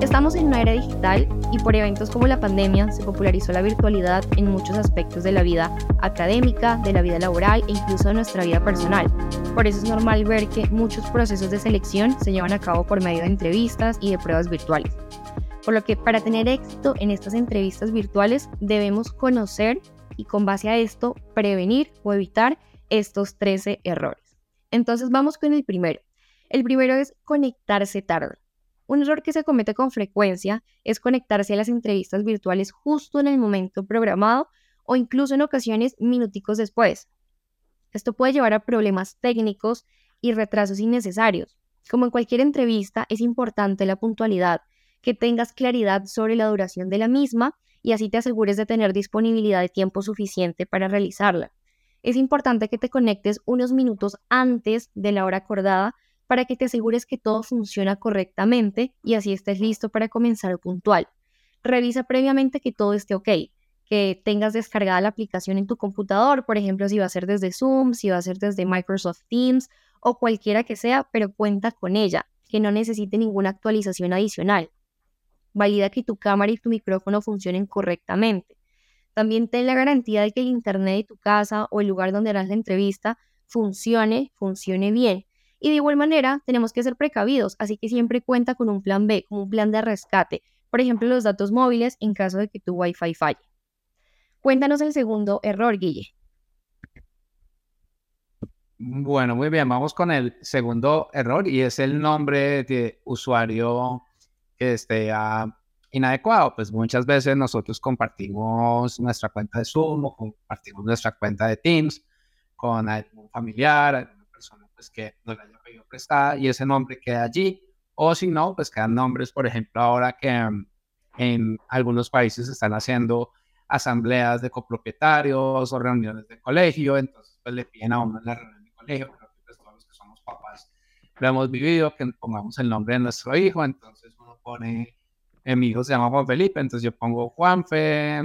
Estamos en una era digital y por eventos como la pandemia se popularizó la virtualidad en muchos aspectos de la vida académica, de la vida laboral e incluso de nuestra vida personal. Por eso es normal ver que muchos procesos de selección se llevan a cabo por medio de entrevistas y de pruebas virtuales. Por lo que para tener éxito en estas entrevistas virtuales debemos conocer y con base a esto prevenir o evitar estos 13 errores. Entonces vamos con el primero. El primero es conectarse tarde. Un error que se comete con frecuencia es conectarse a las entrevistas virtuales justo en el momento programado o incluso en ocasiones minuticos después. Esto puede llevar a problemas técnicos y retrasos innecesarios. Como en cualquier entrevista, es importante la puntualidad, que tengas claridad sobre la duración de la misma y así te asegures de tener disponibilidad de tiempo suficiente para realizarla. Es importante que te conectes unos minutos antes de la hora acordada para que te asegures que todo funciona correctamente y así estés listo para comenzar puntual. Revisa previamente que todo esté ok, que tengas descargada la aplicación en tu computador, por ejemplo, si va a ser desde Zoom, si va a ser desde Microsoft Teams o cualquiera que sea, pero cuenta con ella, que no necesite ninguna actualización adicional. Valida que tu cámara y tu micrófono funcionen correctamente. También ten la garantía de que el internet de tu casa o el lugar donde harás la entrevista funcione, funcione bien y de igual manera, tenemos que ser precavidos, así que siempre cuenta con un plan B, como un plan de rescate, por ejemplo, los datos móviles en caso de que tu Wi-Fi falle. Cuéntanos el segundo error, Guille. Bueno, muy bien, vamos con el segundo error y es el nombre de usuario que esté inadecuado. Pues muchas veces nosotros compartimos nuestra cuenta de Zoom o compartimos nuestra cuenta de Teams con algún familiar, pues que no le haya pedido prestada y ese nombre queda allí. O si no, pues quedan nombres, por ejemplo, ahora que mm, en algunos países están haciendo asambleas de copropietarios o reuniones de colegio, entonces pues le piden a uno en la reunión de colegio, creo que pues, todos los que somos papás lo hemos vivido, que pongamos el nombre de nuestro hijo, entonces uno pone, eh, mi hijo se llama Juan Felipe, entonces yo pongo Juanfe,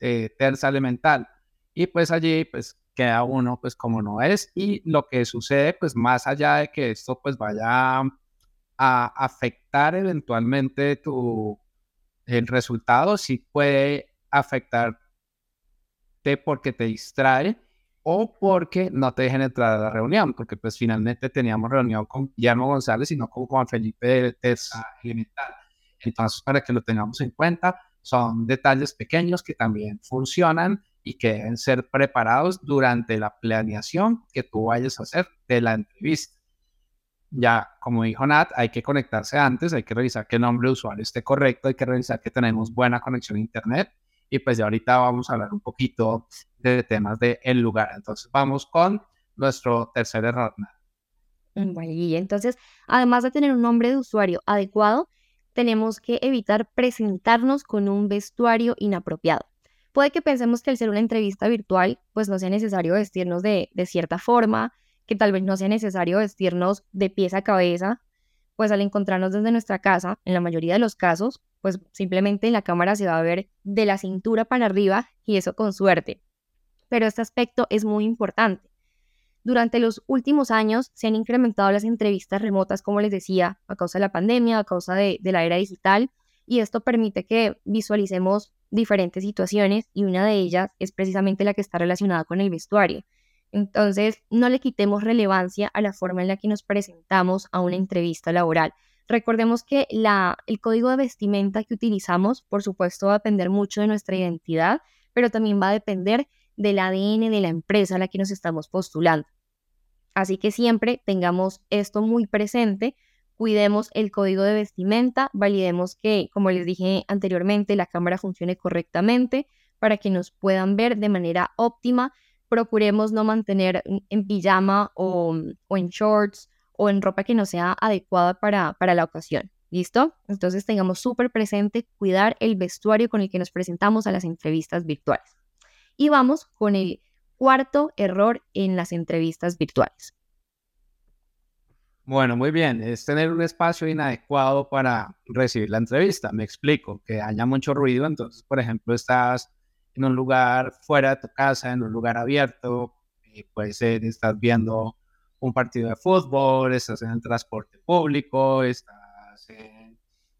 eh, terza elemental, y pues allí pues queda uno pues como no es y lo que sucede pues más allá de que esto pues vaya a afectar eventualmente tu el resultado sí puede afectarte porque te distrae o porque no te dejen entrar a la reunión, porque pues finalmente teníamos reunión con Guillermo González y no con Juan Felipe de Tesa Elemental. Entonces, para que lo tengamos en cuenta, son detalles pequeños que también funcionan y que deben ser preparados durante la planeación que tú vayas a hacer de la entrevista. Ya, como dijo Nat, hay que conectarse antes, hay que revisar que el nombre de usuario esté correcto, hay que revisar que tenemos buena conexión a Internet y pues ya ahorita vamos a hablar un poquito de temas del el lugar. Entonces vamos con nuestro tercer error. Y entonces, además de tener un nombre de usuario adecuado, tenemos que evitar presentarnos con un vestuario inapropiado. Puede que pensemos que al ser una entrevista virtual, pues no sea necesario vestirnos de, cierta forma, que tal vez no sea necesario vestirnos de pies a cabeza, pues al encontrarnos desde nuestra casa, en la mayoría de los casos, pues simplemente en la cámara se va a ver de la cintura para arriba y eso con suerte. Pero este aspecto es muy importante. Durante los últimos años se han incrementado las entrevistas remotas, como les decía, a causa de la pandemia, a causa de la era digital, y esto permite que visualicemos diferentes situaciones y una de ellas es precisamente la que está relacionada con el vestuario. Entonces, no le quitemos relevancia a la forma en la que nos presentamos a una entrevista laboral. Recordemos que la, el código de vestimenta que utilizamos, por supuesto, va a depender mucho de nuestra identidad, pero también va a depender del ADN de la empresa a la que nos estamos postulando. Así que siempre tengamos esto muy presente cuidemos el código de vestimenta, validemos que, como les dije anteriormente, la cámara funcione correctamente para que nos puedan ver de manera óptima. Procuremos no mantener en pijama o, en shorts o en ropa que no sea adecuada para, para la ocasión. ¿Listo? Entonces tengamos súper presente cuidar el vestuario con el que nos presentamos a las entrevistas virtuales. Y vamos con el cuarto error en las entrevistas virtuales. Bueno, muy bien. Es tener un espacio inadecuado para recibir la entrevista. Me explico, que haya mucho ruido. Entonces, por ejemplo, estás en un lugar fuera de tu casa, en un lugar abierto, y puede ser, estás viendo un partido de fútbol, estás en el transporte público, estás en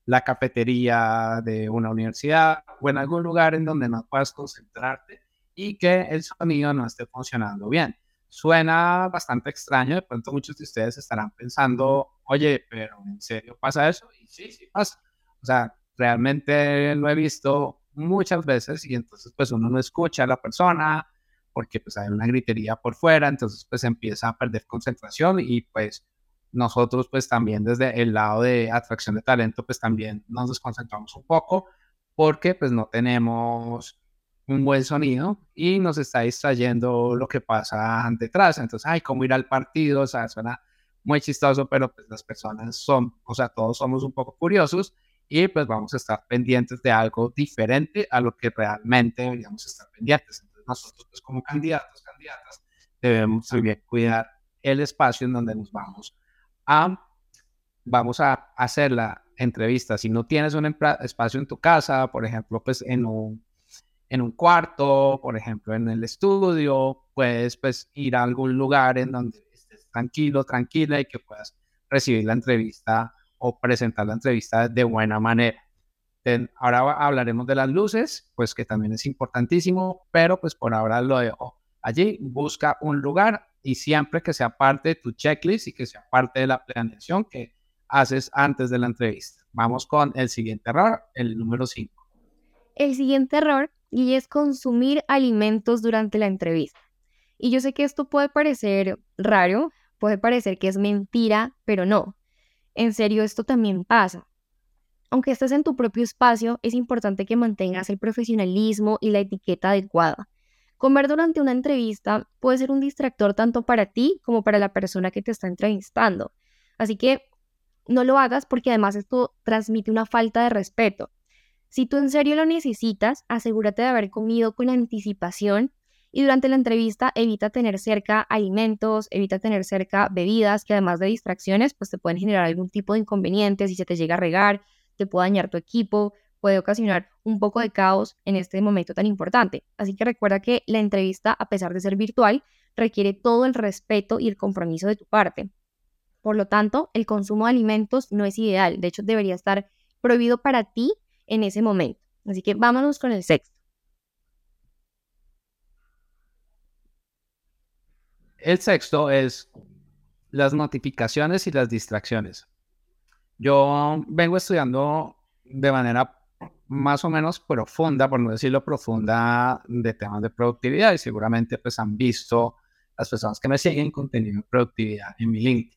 la cafetería de una universidad o en algún lugar en donde no puedas concentrarte y que el sonido no esté funcionando bien. Suena bastante extraño, de pronto muchos de ustedes estarán pensando, oye, pero ¿en serio pasa eso? Y sí, sí pasa. O sea, realmente lo he visto muchas veces y entonces pues uno no escucha a la persona porque pues hay una gritería por fuera, entonces pues empieza a perder concentración y pues nosotros pues también desde el lado de atracción de talento pues también nos desconcentramos un poco porque pues no tenemos un buen sonido y nos está distrayendo lo que pasa detrás. Entonces, ay, cómo ir al partido, o sea, suena muy chistoso, pero pues las personas son, o sea, todos somos un poco curiosos y pues vamos a estar pendientes de algo diferente a lo que realmente deberíamos estar pendientes. Entonces, nosotros pues como candidatos, candidatas, debemos también cuidar el espacio en donde nos vamos a, vamos a hacer la entrevista. Si no tienes un espacio en tu casa, por ejemplo, pues en un en un cuarto, por ejemplo, en el estudio, puedes pues ir a algún lugar en donde estés tranquilo, tranquila y que puedas recibir la entrevista o presentar la entrevista de buena manera. ahora hablaremos de las luces, pues que también es importantísimo, pero pues por ahora lo dejo allí. Busca un lugar y siempre que sea parte de tu checklist y que sea parte de la planeación que haces antes de la entrevista. Vamos con el siguiente error, el número 5. El siguiente error y es consumir alimentos durante la entrevista. Y yo sé que esto puede parecer raro, puede parecer que es mentira, pero no. En serio, esto también pasa. Aunque estés en tu propio espacio, es importante que mantengas el profesionalismo y la etiqueta adecuada. Comer durante una entrevista puede ser un distractor tanto para ti como para la persona que te está entrevistando. Así que no lo hagas porque además esto transmite una falta de respeto. Si tú en serio lo necesitas, asegúrate de haber comido con anticipación y durante la entrevista evita tener cerca alimentos, evita tener cerca bebidas que además de distracciones pues te pueden generar algún tipo de inconveniente si se te llega a regar, te puede dañar tu equipo, puede ocasionar un poco de caos en este momento tan importante. Así que recuerda que la entrevista, a pesar de ser virtual, requiere todo el respeto y el compromiso de tu parte. Por lo tanto, el consumo de alimentos no es ideal, de hecho debería estar prohibido para ti en ese momento. Así que vámonos con el sexto. El sexto es las notificaciones y las distracciones. Yo vengo estudiando de manera más o menos profunda, por no decirlo profunda, de temas de productividad y seguramente pues han visto las personas que me siguen contenido de productividad en mi link.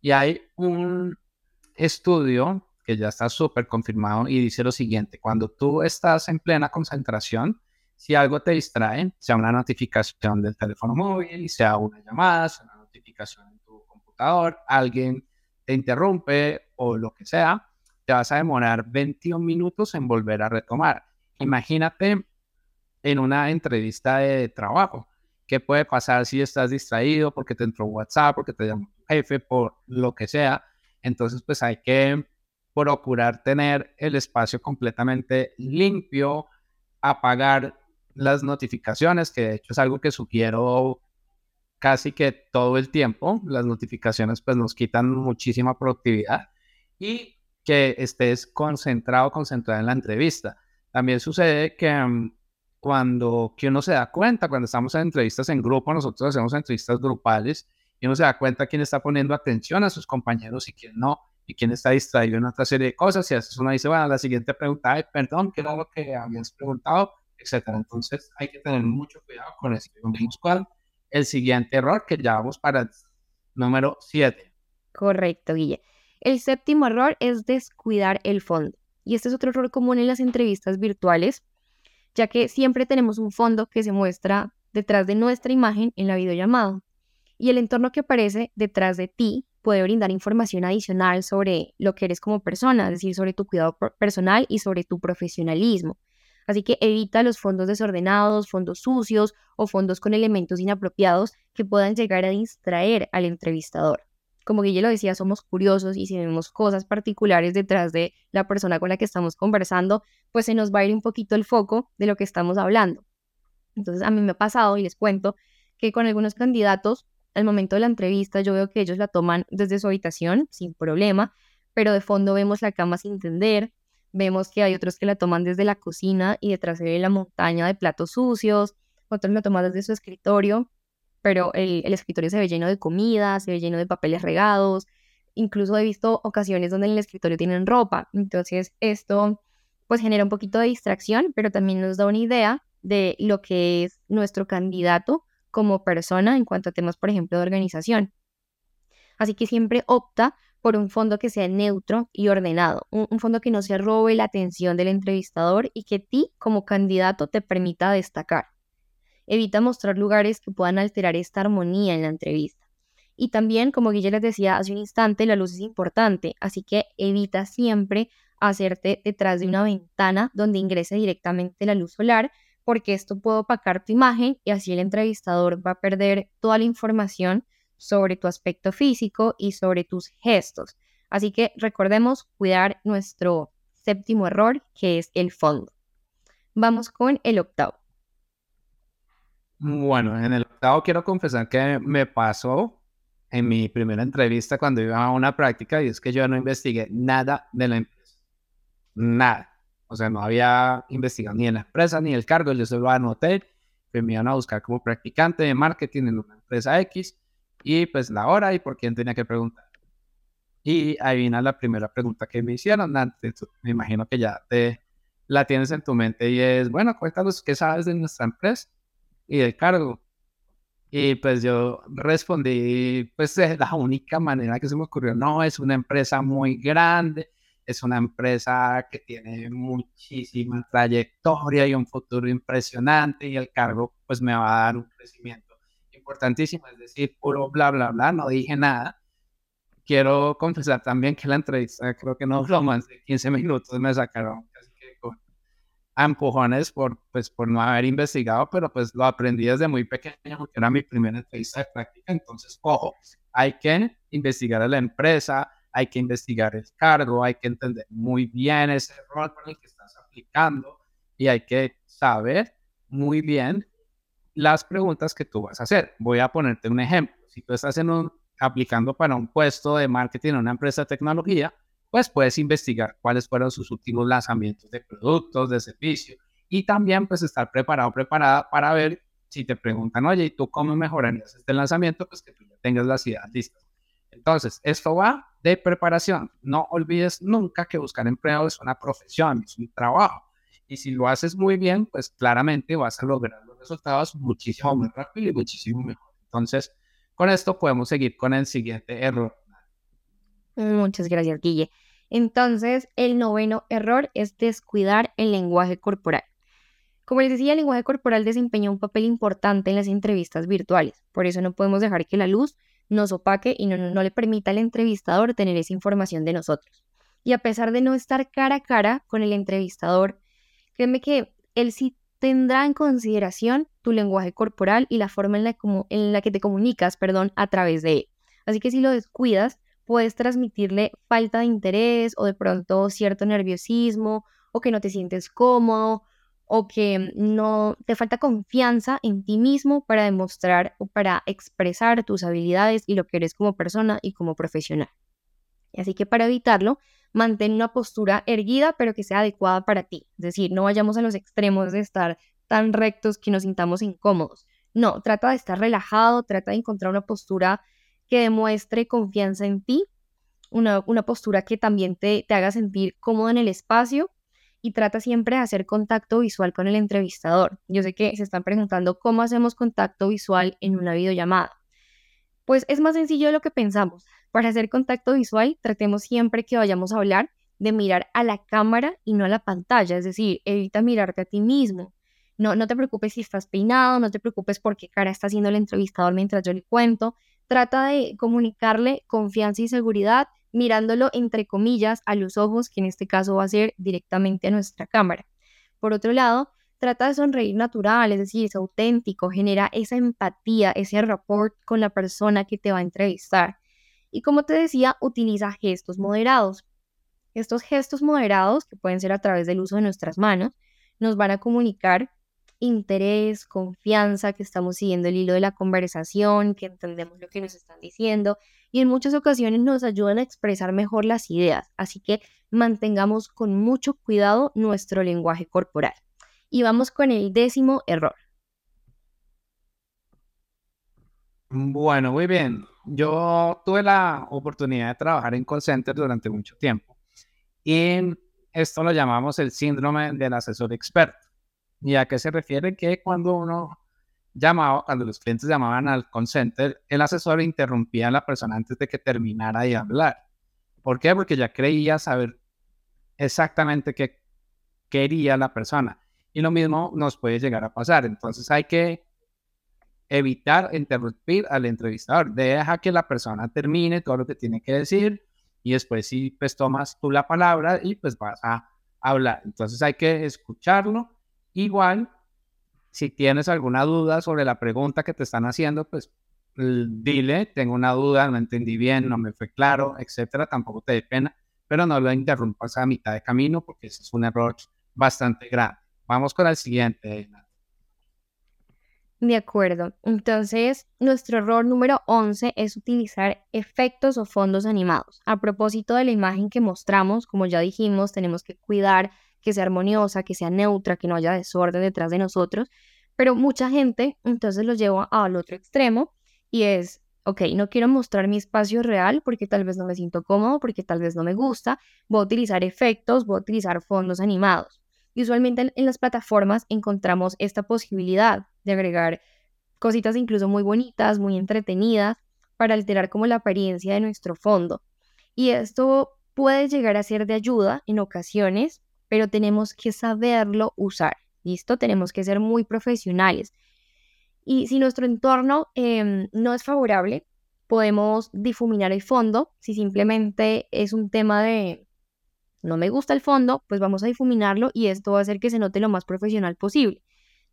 Y hay un estudio que ya está súper confirmado y dice lo siguiente, cuando tú estás en plena concentración, si algo te distrae, sea una notificación del teléfono móvil, sea una llamada, sea una notificación en tu computador, alguien te interrumpe o lo que sea, te vas a demorar 21 minutos en volver a retomar. Imagínate en una entrevista de trabajo. ¿Qué puede pasar si estás distraído porque te entró WhatsApp, porque te llamó tu jefe, por lo que sea? Entonces, pues hay que procurar tener el espacio completamente limpio, apagar las notificaciones, que de hecho es algo que sugiero casi que todo el tiempo. Las notificaciones pues nos quitan muchísima productividad y que estés concentrado, concentrado en la entrevista. También sucede que mm, cuando que uno se da cuenta, cuando estamos en entrevistas en grupo, nosotros hacemos entrevistas grupales y uno se da cuenta quién está poniendo atención a sus compañeros y quién no y quién está distraído en otra serie de cosas. Y a veces uno dice, bueno, la siguiente pregunta, Ay, perdón, ¿qué era lo que habías preguntado? Etcétera. Entonces hay que tener mucho cuidado con eso. cuál el siguiente error que ya vamos para el número 7. Correcto, Guille. El séptimo error es descuidar el fondo. Y este es otro error común en las entrevistas virtuales, ya que siempre tenemos un fondo que se muestra detrás de nuestra imagen en la videollamada. Y el entorno que aparece detrás de ti puede brindar información adicional sobre lo que eres como persona, es decir, sobre tu cuidado personal y sobre tu profesionalismo. Así que evita los fondos desordenados, fondos sucios o fondos con elementos inapropiados que puedan llegar a distraer al entrevistador. Como Guille lo decía, somos curiosos y si vemos cosas particulares detrás de la persona con la que estamos conversando, pues se nos va a ir un poquito el foco de lo que estamos hablando. Entonces a mí me ha pasado y les cuento que con algunos candidatos, al momento de la entrevista, yo veo que ellos la toman desde su habitación sin problema, pero de fondo vemos la cama sin tender, Vemos que hay otros que la toman desde la cocina y detrás se ve la montaña de platos sucios, otros la toman desde su escritorio, pero el, escritorio se ve lleno de comida, se ve lleno de papeles regados, incluso he visto ocasiones donde en el escritorio tienen ropa, entonces esto pues genera un poquito de distracción, pero también nos da una idea de lo que es nuestro candidato como persona en cuanto a temas, por ejemplo, de organización. Así que siempre opta por un fondo que sea neutro y ordenado, un, fondo que no se robe la atención del entrevistador y que ti como candidato te permita destacar. Evita mostrar lugares que puedan alterar esta armonía en la entrevista. Y también, como Guille les decía hace un instante, la luz es importante, así que evita siempre hacerte detrás de una ventana donde ingrese directamente la luz solar, porque esto puede opacar tu imagen y así el entrevistador va a perder toda la información sobre tu aspecto físico y sobre tus gestos. Así que recordemos cuidar nuestro séptimo error, que es el fondo. Vamos con el octavo. Bueno, en el octavo quiero confesar que me pasó en mi primera entrevista cuando iba a una práctica y es que yo no investigué nada de la empresa. Nada. O sea, no había investigado ni en la empresa ni el cargo. Yo solo anoté que me iban a buscar como practicante de marketing en una empresa X y pues la hora y por quién tenía que preguntar. Y ahí viene la primera pregunta que me hicieron. Antes, me imagino que ya te la tienes en tu mente y es, bueno, cuéntanos qué sabes de nuestra empresa y del cargo. Y pues yo respondí, pues es la única manera que se me ocurrió, no, es una empresa muy grande, es una empresa que tiene muchísima trayectoria y un futuro impresionante y el cargo pues me va a dar un crecimiento importantísimo, es decir, puro bla, bla, bla, no dije nada. Quiero confesar también que la entrevista creo que no duró más de 15 minutos, me sacaron casi que con empujones por, pues, por no haber investigado, pero pues lo aprendí desde muy pequeño porque era mi primera entrevista de práctica, entonces, ojo, hay que investigar a la empresa, hay que investigar el cargo, hay que entender muy bien ese rol con el que estás aplicando y hay que saber muy bien las preguntas que tú vas a hacer. Voy a ponerte un ejemplo. Si tú estás en un, aplicando para un puesto de marketing en una empresa de tecnología, pues puedes investigar cuáles fueron sus últimos lanzamientos de productos, de servicio y también pues estar preparado, preparada para ver si te preguntan, oye, ¿y tú cómo mejorarías este lanzamiento? Pues que tú ya tengas las ideas listas. Entonces, esto va de preparación. No olvides nunca que buscar empleo es una profesión, es un trabajo. Y si lo haces muy bien, pues claramente vas a lograr resultados muchísimo más rápido y muchísimo mejor. Entonces, con esto podemos seguir con el siguiente error. Muchas gracias, Guille. Entonces, el noveno error es descuidar el lenguaje corporal. Como les decía, el lenguaje corporal desempeña un papel importante en las entrevistas virtuales. Por eso no podemos dejar que la luz nos opaque y no, no le permita al entrevistador tener esa información de nosotros. Y a pesar de no estar cara a cara con el entrevistador, créeme que él sí tendrá en consideración tu lenguaje corporal y la forma en la, en la que te comunicas, perdón, a través de él. Así que si lo descuidas, puedes transmitirle falta de interés o de pronto cierto nerviosismo o que no te sientes cómodo o que no te falta confianza en ti mismo para demostrar o para expresar tus habilidades y lo que eres como persona y como profesional. Así que para evitarlo, mantén una postura erguida, pero que sea adecuada para ti. Es decir, no vayamos a los extremos de estar tan rectos que nos sintamos incómodos. No, trata de estar relajado, trata de encontrar una postura que demuestre confianza en ti, una, postura que también te, te haga sentir cómodo en el espacio y trata siempre de hacer contacto visual con el entrevistador. Yo sé que se están preguntando cómo hacemos contacto visual en una videollamada. Pues es más sencillo de lo que pensamos. Para hacer contacto visual, tratemos siempre que vayamos a hablar de mirar a la cámara y no a la pantalla, es decir, evita mirarte a ti mismo. No, no te preocupes si estás peinado, no te preocupes por qué cara está haciendo el entrevistador mientras yo le cuento. Trata de comunicarle confianza y seguridad mirándolo entre comillas a los ojos, que en este caso va a ser directamente a nuestra cámara. Por otro lado, trata de sonreír natural, es decir, es auténtico, genera esa empatía, ese rapport con la persona que te va a entrevistar. Y como te decía, utiliza gestos moderados. Estos gestos moderados, que pueden ser a través del uso de nuestras manos, nos van a comunicar interés, confianza, que estamos siguiendo el hilo de la conversación, que entendemos lo que nos están diciendo y en muchas ocasiones nos ayudan a expresar mejor las ideas. Así que mantengamos con mucho cuidado nuestro lenguaje corporal. Y vamos con el décimo error. Bueno, muy bien. Yo tuve la oportunidad de trabajar en call center durante mucho tiempo. Y esto lo llamamos el síndrome del asesor experto. ¿Y a qué se refiere? Que cuando uno llamaba, cuando los clientes llamaban al call el asesor interrumpía a la persona antes de que terminara de hablar. ¿Por qué? Porque ya creía saber exactamente qué quería la persona. Y lo mismo nos puede llegar a pasar. Entonces hay que evitar interrumpir al entrevistador. Deja que la persona termine todo lo que tiene que decir y después sí, pues tomas tú la palabra y pues vas a hablar. Entonces hay que escucharlo. Igual, si tienes alguna duda sobre la pregunta que te están haciendo, pues dile, tengo una duda, no entendí bien, no me fue claro, etcétera. Tampoco te dé pena, pero no lo interrumpas a mitad de camino porque ese es un error bastante grande. Vamos con el siguiente. De acuerdo. Entonces, nuestro error número 11 es utilizar efectos o fondos animados. A propósito de la imagen que mostramos, como ya dijimos, tenemos que cuidar que sea armoniosa, que sea neutra, que no haya desorden detrás de nosotros. Pero mucha gente entonces lo lleva al otro extremo y es, ok, no quiero mostrar mi espacio real porque tal vez no me siento cómodo, porque tal vez no me gusta. Voy a utilizar efectos, voy a utilizar fondos animados. Y usualmente en las plataformas encontramos esta posibilidad de agregar cositas incluso muy bonitas, muy entretenidas, para alterar como la apariencia de nuestro fondo. Y esto puede llegar a ser de ayuda en ocasiones, pero tenemos que saberlo usar. ¿Listo? Tenemos que ser muy profesionales. Y si nuestro entorno em, no es favorable, podemos difuminar el fondo. Si simplemente es un tema de no me gusta el fondo, pues vamos a difuminarlo y esto va a hacer que se note lo más profesional posible.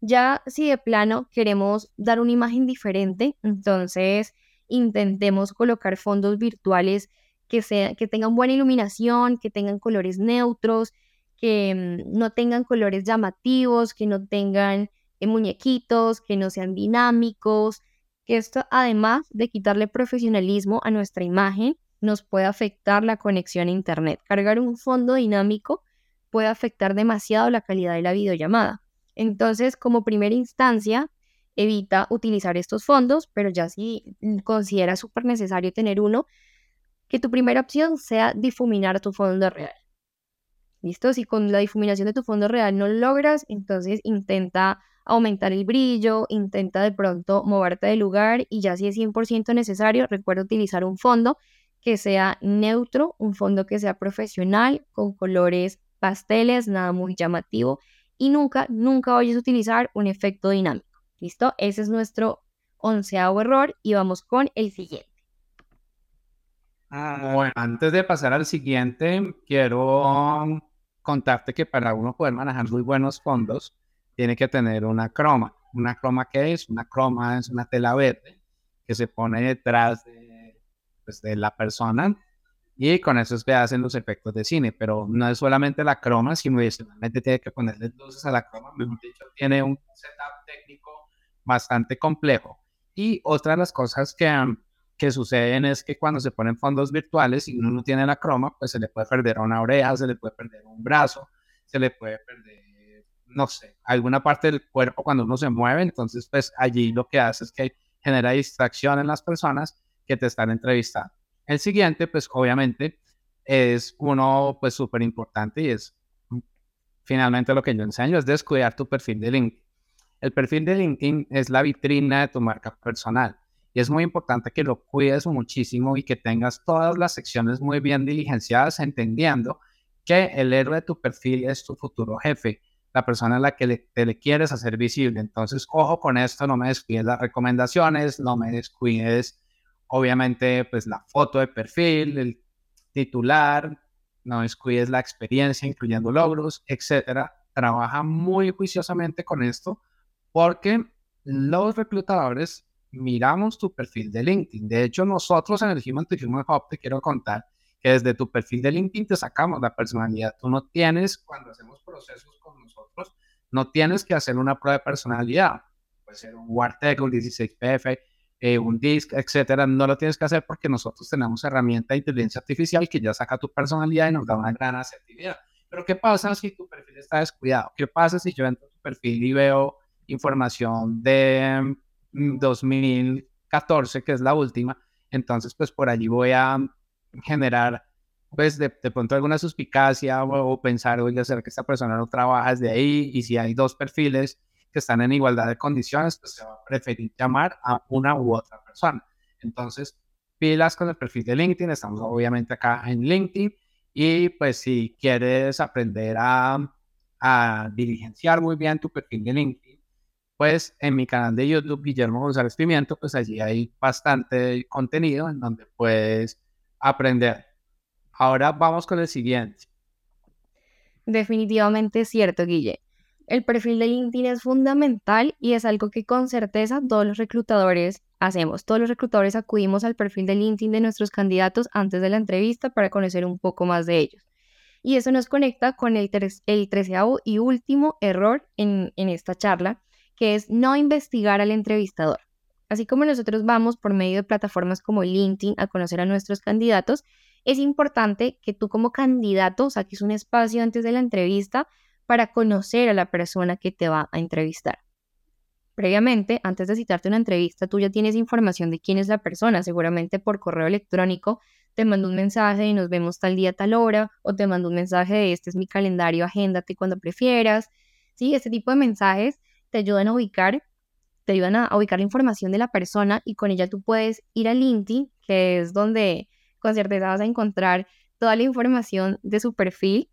Ya si de plano queremos dar una imagen diferente, entonces intentemos colocar fondos virtuales que, que tengan buena iluminación, que tengan colores neutros, que mm, no tengan colores llamativos, que no tengan eh, muñequitos, que no sean dinámicos, que esto además de quitarle profesionalismo a nuestra imagen, nos puede afectar la conexión a Internet. Cargar un fondo dinámico puede afectar demasiado la calidad de la videollamada. Entonces, como primera instancia, evita utilizar estos fondos, pero ya si considera súper necesario tener uno, que tu primera opción sea difuminar tu fondo real. ¿Listo? Si con la difuminación de tu fondo real no lo logras, entonces intenta aumentar el brillo, intenta de pronto moverte del lugar y ya si es 100% necesario, recuerda utilizar un fondo que sea neutro, un fondo que sea profesional, con colores pasteles, nada muy llamativo y nunca, nunca vayas a utilizar un efecto dinámico. ¿Listo? Ese es nuestro onceavo error y vamos con el siguiente. Ah, bueno, antes de pasar al siguiente, quiero contarte que para uno poder manejar muy buenos fondos, tiene que tener una croma. ¿Una croma qué es? Una croma es una tela verde que se pone detrás de pues, la persona y con eso es que hacen los efectos de cine, pero no es solamente la croma, sino adicionalmente tiene que ponerle luces a la croma, mejor dicho, tiene un setup técnico bastante complejo. Y otra de las cosas que, que suceden es que cuando se ponen fondos virtuales y uno no tiene la croma, pues se le puede perder una oreja, se le puede perder un brazo, se le puede perder, no sé, alguna parte del cuerpo cuando uno se mueve, entonces pues allí lo que hace es que genera distracción en las personas que te están entrevistando. El siguiente, pues obviamente, es uno pues súper importante y es finalmente lo que yo enseño, es descuidar tu perfil de LinkedIn. El perfil de LinkedIn es la vitrina de tu marca personal y es muy importante que lo cuides muchísimo y que tengas todas las secciones muy bien diligenciadas, entendiendo que el héroe de tu perfil es tu futuro jefe, la persona a la que le, te le quieres hacer visible. Entonces, ojo con esto, no me descuides las recomendaciones, no me descuides obviamente pues la foto de perfil, el titular, no descuides la experiencia incluyendo logros, etcétera, trabaja muy juiciosamente con esto porque los reclutadores miramos tu perfil de LinkedIn. De hecho, nosotros en el Human to Human Hub te quiero contar que desde tu perfil de LinkedIn te sacamos la personalidad. Tú no tienes, cuando hacemos procesos con nosotros, no tienes que hacer una prueba de personalidad. Puede ser un WARTEC, un 16PF, eh, un DISC, etcétera. No lo tienes que hacer porque nosotros tenemos herramienta de inteligencia artificial que ya saca tu personalidad y nos da una gran asertividad. Pero ¿qué pasa si tu perfil está descuidado? ¿Qué pasa si yo entro a tu perfil y veo información de 2014, mm, que es la última? Entonces, pues por allí voy a generar, pues de, pronto alguna suspicacia o, pensar, oye, ser que esta persona no trabaja desde ahí? Y si hay dos perfiles que están en igualdad de condiciones, pues se va a preferir llamar a una u otra persona. Entonces, pilas con el perfil de LinkedIn, estamos obviamente acá en LinkedIn y pues si quieres aprender a, a diligenciar muy bien tu perfil de LinkedIn, pues en mi canal de YouTube, Guillermo González Pimiento, pues allí hay bastante contenido en donde puedes aprender. Ahora vamos con el siguiente. Definitivamente es cierto, Guille. El perfil de LinkedIn es fundamental y es algo que con certeza todos los reclutadores hacemos. Todos los reclutadores acudimos al perfil de LinkedIn de nuestros candidatos antes de la entrevista para conocer un poco más de ellos. Y eso nos conecta con el, treceavo y último error en esta charla, que es no investigar al entrevistador. Así como nosotros vamos por medio de plataformas como LinkedIn a conocer a nuestros candidatos, es importante que tú como candidato saques un espacio antes de la entrevista para conocer a la persona que te va a entrevistar. Previamente, antes de citarte una entrevista, tú ya tienes información de quién es la persona, seguramente por correo electrónico te mando un mensaje y nos vemos tal día, tal hora, o te mando un mensaje de este es mi calendario, agéndate cuando prefieras. Sí, este tipo de mensajes te ayudan a ubicar, te ayudan a, ubicar la información de la persona y con ella tú puedes ir a LinkedIn, que es donde con certeza vas a encontrar toda la información de su perfil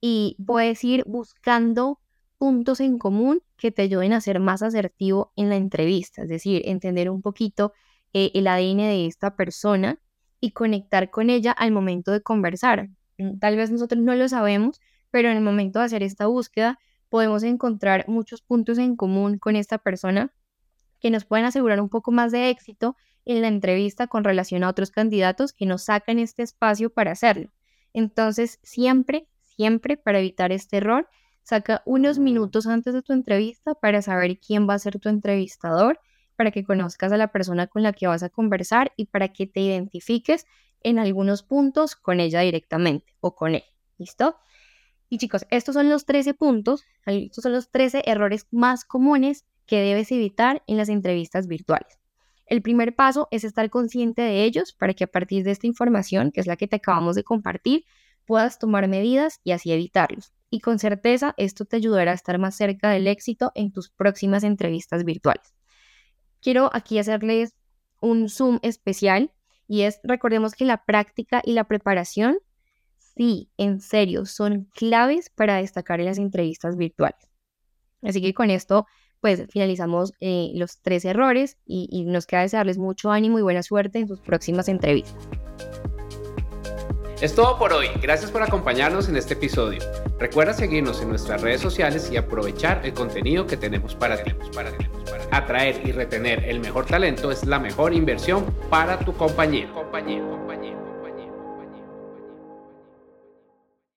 y puedes ir buscando puntos en común que te ayuden a ser más asertivo en la entrevista, es decir, entender un poquito eh, el ADN de esta persona y conectar con ella al momento de conversar. Mm, tal vez nosotros no lo sabemos, pero en el momento de hacer esta búsqueda podemos encontrar muchos puntos en común con esta persona que nos pueden asegurar un poco más de éxito en la entrevista con relación a otros candidatos que nos sacan este espacio para hacerlo. Entonces, siempre siempre para evitar este error, saca unos minutos antes de tu entrevista para saber quién va a ser tu entrevistador, para que conozcas a la persona con la que vas a conversar y para que te identifiques en algunos puntos con ella directamente o con él. ¿Listo? Y chicos, estos son los 13 puntos, estos son los 13 errores más comunes que debes evitar en las entrevistas virtuales. El primer paso es estar consciente de ellos para que a partir de esta información, que es la que te acabamos de compartir, puedas tomar medidas y así evitarlos. Y con certeza esto te ayudará a estar más cerca del éxito en tus próximas entrevistas virtuales. Quiero aquí hacerles un zoom especial y es, recordemos que la práctica y la preparación, sí, en serio, son claves para destacar en las entrevistas virtuales. Así que con esto, pues finalizamos eh, los tres errores y, nos queda desearles mucho ánimo y buena suerte en sus próximas entrevistas. Es todo por hoy, gracias por acompañarnos en este episodio. Recuerda seguirnos en nuestras redes sociales y aprovechar el contenido que tenemos para ti. Atraer y retener el mejor talento es la mejor inversión para tu compañía. compañía, compañía.